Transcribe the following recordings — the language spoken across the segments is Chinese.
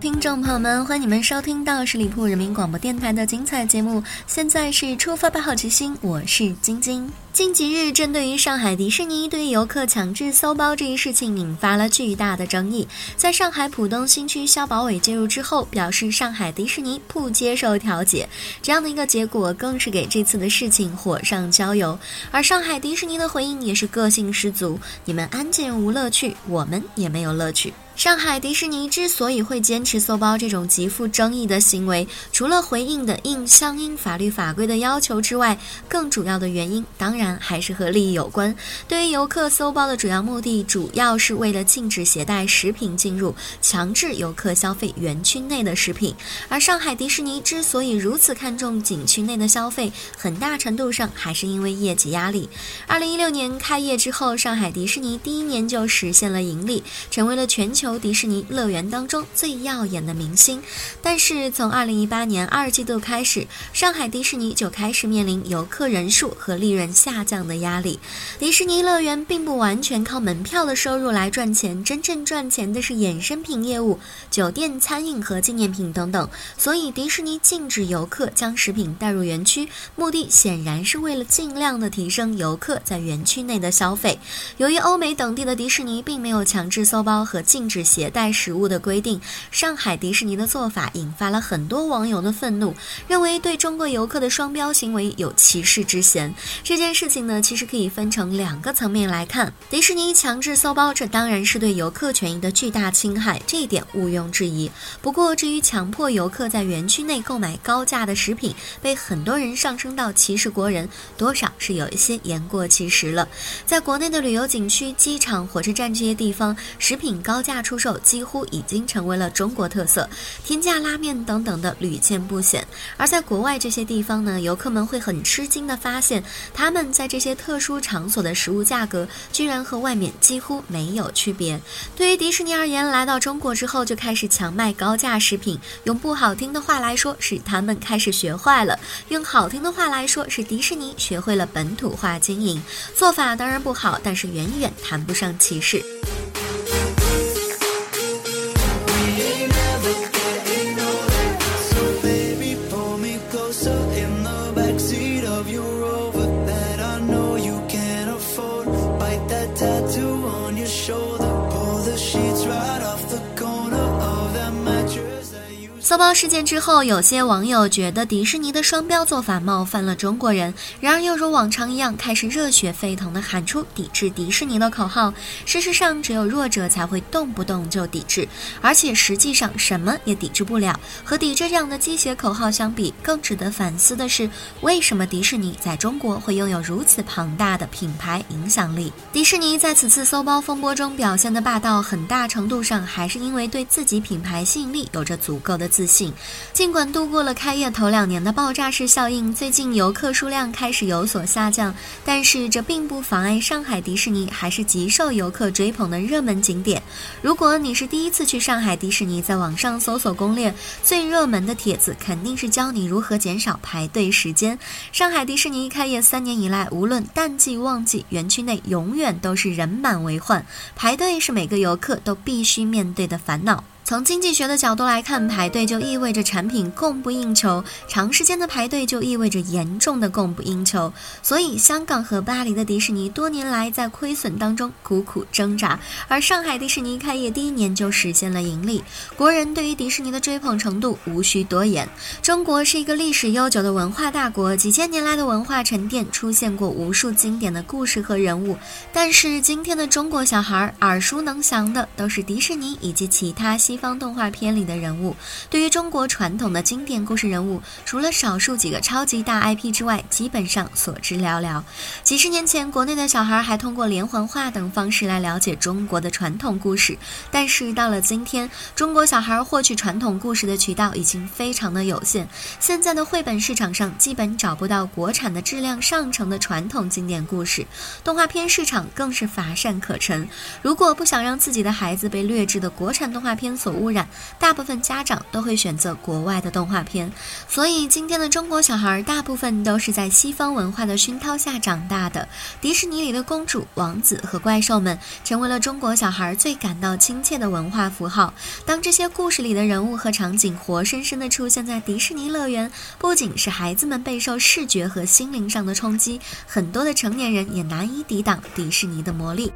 听众朋友们，欢迎你们收听到十里铺人民广播电台的精彩节目。现在是出发吧，好奇心，我是晶晶。近几日，针对于上海迪士尼对游客强制搜包这一事情引发了巨大的争议。在上海浦东新区消保委介入之后，表示上海迪士尼不接受调解，这样的一个结果更是给这次的事情火上浇油。而上海迪士尼的回应也是个性十足：你们安检无乐趣，我们也没有乐趣。上海迪士尼之所以会坚持搜包这种极富争议的行为，除了回应的应相应法律法规的要求之外，更主要的原因当然然还是和利益有关。对于游客搜包的主要目的，主要是为了禁止携带食品进入，强制游客消费园区内的食品。而上海迪士尼之所以如此看重景区内的消费，很大程度上还是因为业绩压力。二零一六年开业之后，上海迪士尼第一年就实现了盈利，成为了全球。迪士尼乐园当中最耀眼的明星，但是从二零一八年二季度开始，上海迪士尼就开始面临游客人数和利润下下降的压力。迪士尼乐园并不完全靠门票的收入来赚钱，真正赚钱的是衍生品业务、酒店、餐饮和纪念品等等。所以，迪士尼禁止游客将食品带入园区，目的显然是为了尽量的提升游客在园区内的消费。由于欧美等地的迪士尼并没有强制搜包和禁止。携带食物的规定，上海迪士尼的做法引发了很多网友的愤怒，认为对中国游客的双标行为有歧视之嫌。这件事事情呢，其实可以分成两个层面来看。迪士尼强制搜包，这当然是对游客权益的巨大侵害，这一点毋庸置疑。不过，至于强迫游客在园区内购买高价的食品，被很多人上升到歧视国人，多少是有一些言过其实了。在国内的旅游景区、机场、火车站这些地方，食品高价。出售几乎已经成为了中国特色，天价拉面等等的屡见不鲜。而在国外这些地方呢，游客们会很吃惊的发现，他们在这些特殊场所的食物价格居然和外面几乎没有区别。对于迪士尼而言，来到中国之后就开始强卖高价食品，用不好听的话来说，是他们开始学坏了；用好听的话来说，是迪士尼学会了本土化经营。做法当然不好，但是远远谈不上歧视。搜包事件之后，有些网友觉得迪士尼的双标做法冒犯了中国人，然而又如往常一样开始热血沸腾地喊出抵制迪士尼的口号。事实上，只有弱者才会动不动就抵制，而且实际上什么也抵制不了。和抵制这样的鸡血口号相比，更值得反思的是，为什么迪士尼在中国会拥有如此庞大的品牌影响力？迪士尼在此次搜包风波中表现的霸道，很大程度上还是因为对自己品牌吸引力有着足够的自。信，尽管度过了开业头两年的爆炸式效应，最近游客数量开始有所下降，但是这并不妨碍上海迪士尼还是极受游客追捧的热门景点。如果你是第一次去上海迪士尼，在网上搜索攻略，最热门的帖子肯定是教你如何减少排队时间。上海迪士尼开业三年以来，无论淡季旺季，园区内永远都是人满为患，排队是每个游客都必须面对的烦恼。从经济学的角度来看，排队就意味着产品供不应求，长时间的排队就意味着严重的供不应求。所以，香港和巴黎的迪士尼多年来在亏损当中苦苦挣扎，而上海迪士尼开业第一年就实现了盈利。国人对于迪士尼的追捧程度无需多言。中国是一个历史悠久的文化大国，几千年来的文化沉淀出现过无数经典的故事和人物。但是，今天的中国小孩耳熟能详的都是迪士尼以及其他西。方动画片里的人物。对于中国传统的经典故事人物，除了少数几个超级大 IP 之外，基本上所知寥寥。几十年前，国内的小孩还通过连环画等方式来了解中国的传统故事，但是到了今天，中国小孩获取传统故事的渠道已经非常的有限。现在的绘本市场上，基本找不到国产的质量上乘的传统经典故事，动画片市场更是乏善可陈。如果不想让自己的孩子被劣质的国产动画片所污染，大部分家长都会选择国外的动画片。所以，今天的中国小孩大部分都是在西方文化的熏陶下长大的。迪士尼里的公主、王子和怪兽们，成为了中国小孩最感到亲切的文化符号。当这些故事里的人物和场景活生生地出现在迪士尼乐园，不仅是孩子们备受视觉和心灵上的冲击，很多的成年人也难以抵挡迪士尼的魔力。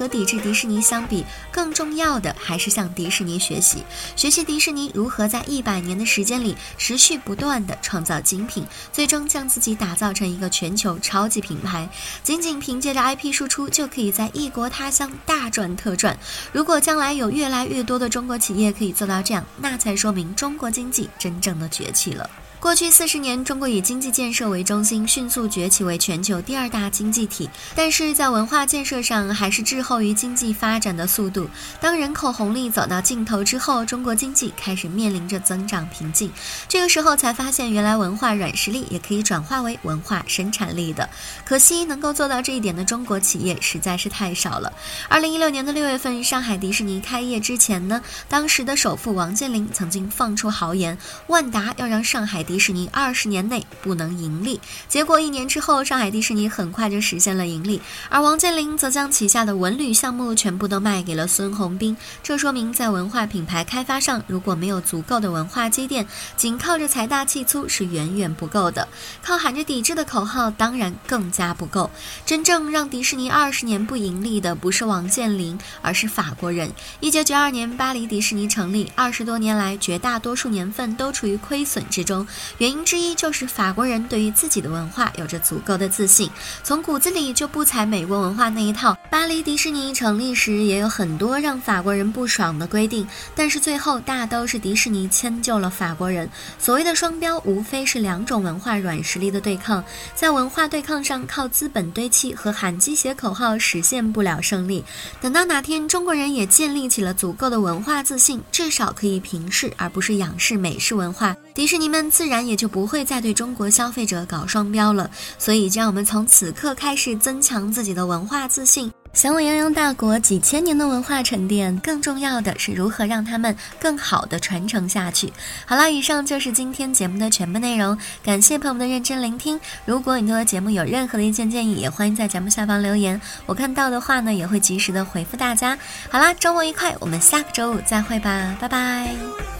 和抵制迪士尼相比，更重要的还是向迪士尼学习，学习迪士尼如何在一百年的时间里持续不断的创造精品，最终将自己打造成一个全球超级品牌。仅仅凭借着 IP 输出，就可以在异国他乡大赚特赚。如果将来有越来越多的中国企业可以做到这样，那才说明中国经济真正的崛起了。过去四十年，中国以经济建设为中心，迅速崛起为全球第二大经济体。但是在文化建设上，还是滞后于经济发展的速度。当人口红利走到尽头之后，中国经济开始面临着增长瓶颈。这个时候才发现，原来文化软实力也可以转化为文化生产力的。可惜，能够做到这一点的中国企业实在是太少了。二零一六年的六月份，上海迪士尼开业之前呢，当时的首富王健林曾经放出豪言，万达要让上海。迪士尼二十年内不能盈利，结果一年之后，上海迪士尼很快就实现了盈利，而王健林则将旗下的文旅项目全部都卖给了孙宏斌。这说明在文化品牌开发上，如果没有足够的文化积淀，仅靠着财大气粗是远远不够的。靠喊着抵制的口号，当然更加不够。真正让迪士尼二十年不盈利的，不是王健林，而是法国人。一九九二年，巴黎迪士尼成立，二十多年来，绝大多数年份都处于亏损之中。原因之一就是法国人对于自己的文化有着足够的自信，从骨子里就不采美国文化那一套。巴黎迪士尼成立时也有很多让法国人不爽的规定，但是最后大都是迪士尼迁就了法国人。所谓的双标，无非是两种文化软实力的对抗，在文化对抗上靠资本堆砌和喊鸡血口号实现不了胜利。等到哪天中国人也建立起了足够的文化自信，至少可以平视而不是仰视美式文化，迪士尼们自。然也就不会再对中国消费者搞双标了。所以，让我们从此刻开始增强自己的文化自信。想我泱泱大国几千年的文化沉淀，更重要的是如何让他们更好的传承下去。好了，以上就是今天节目的全部内容。感谢朋友们的认真聆听。如果你对节目有任何的意见建议，也欢迎在节目下方留言。我看到的话呢，也会及时的回复大家。好啦，周末愉快，我们下个周五再会吧，拜拜。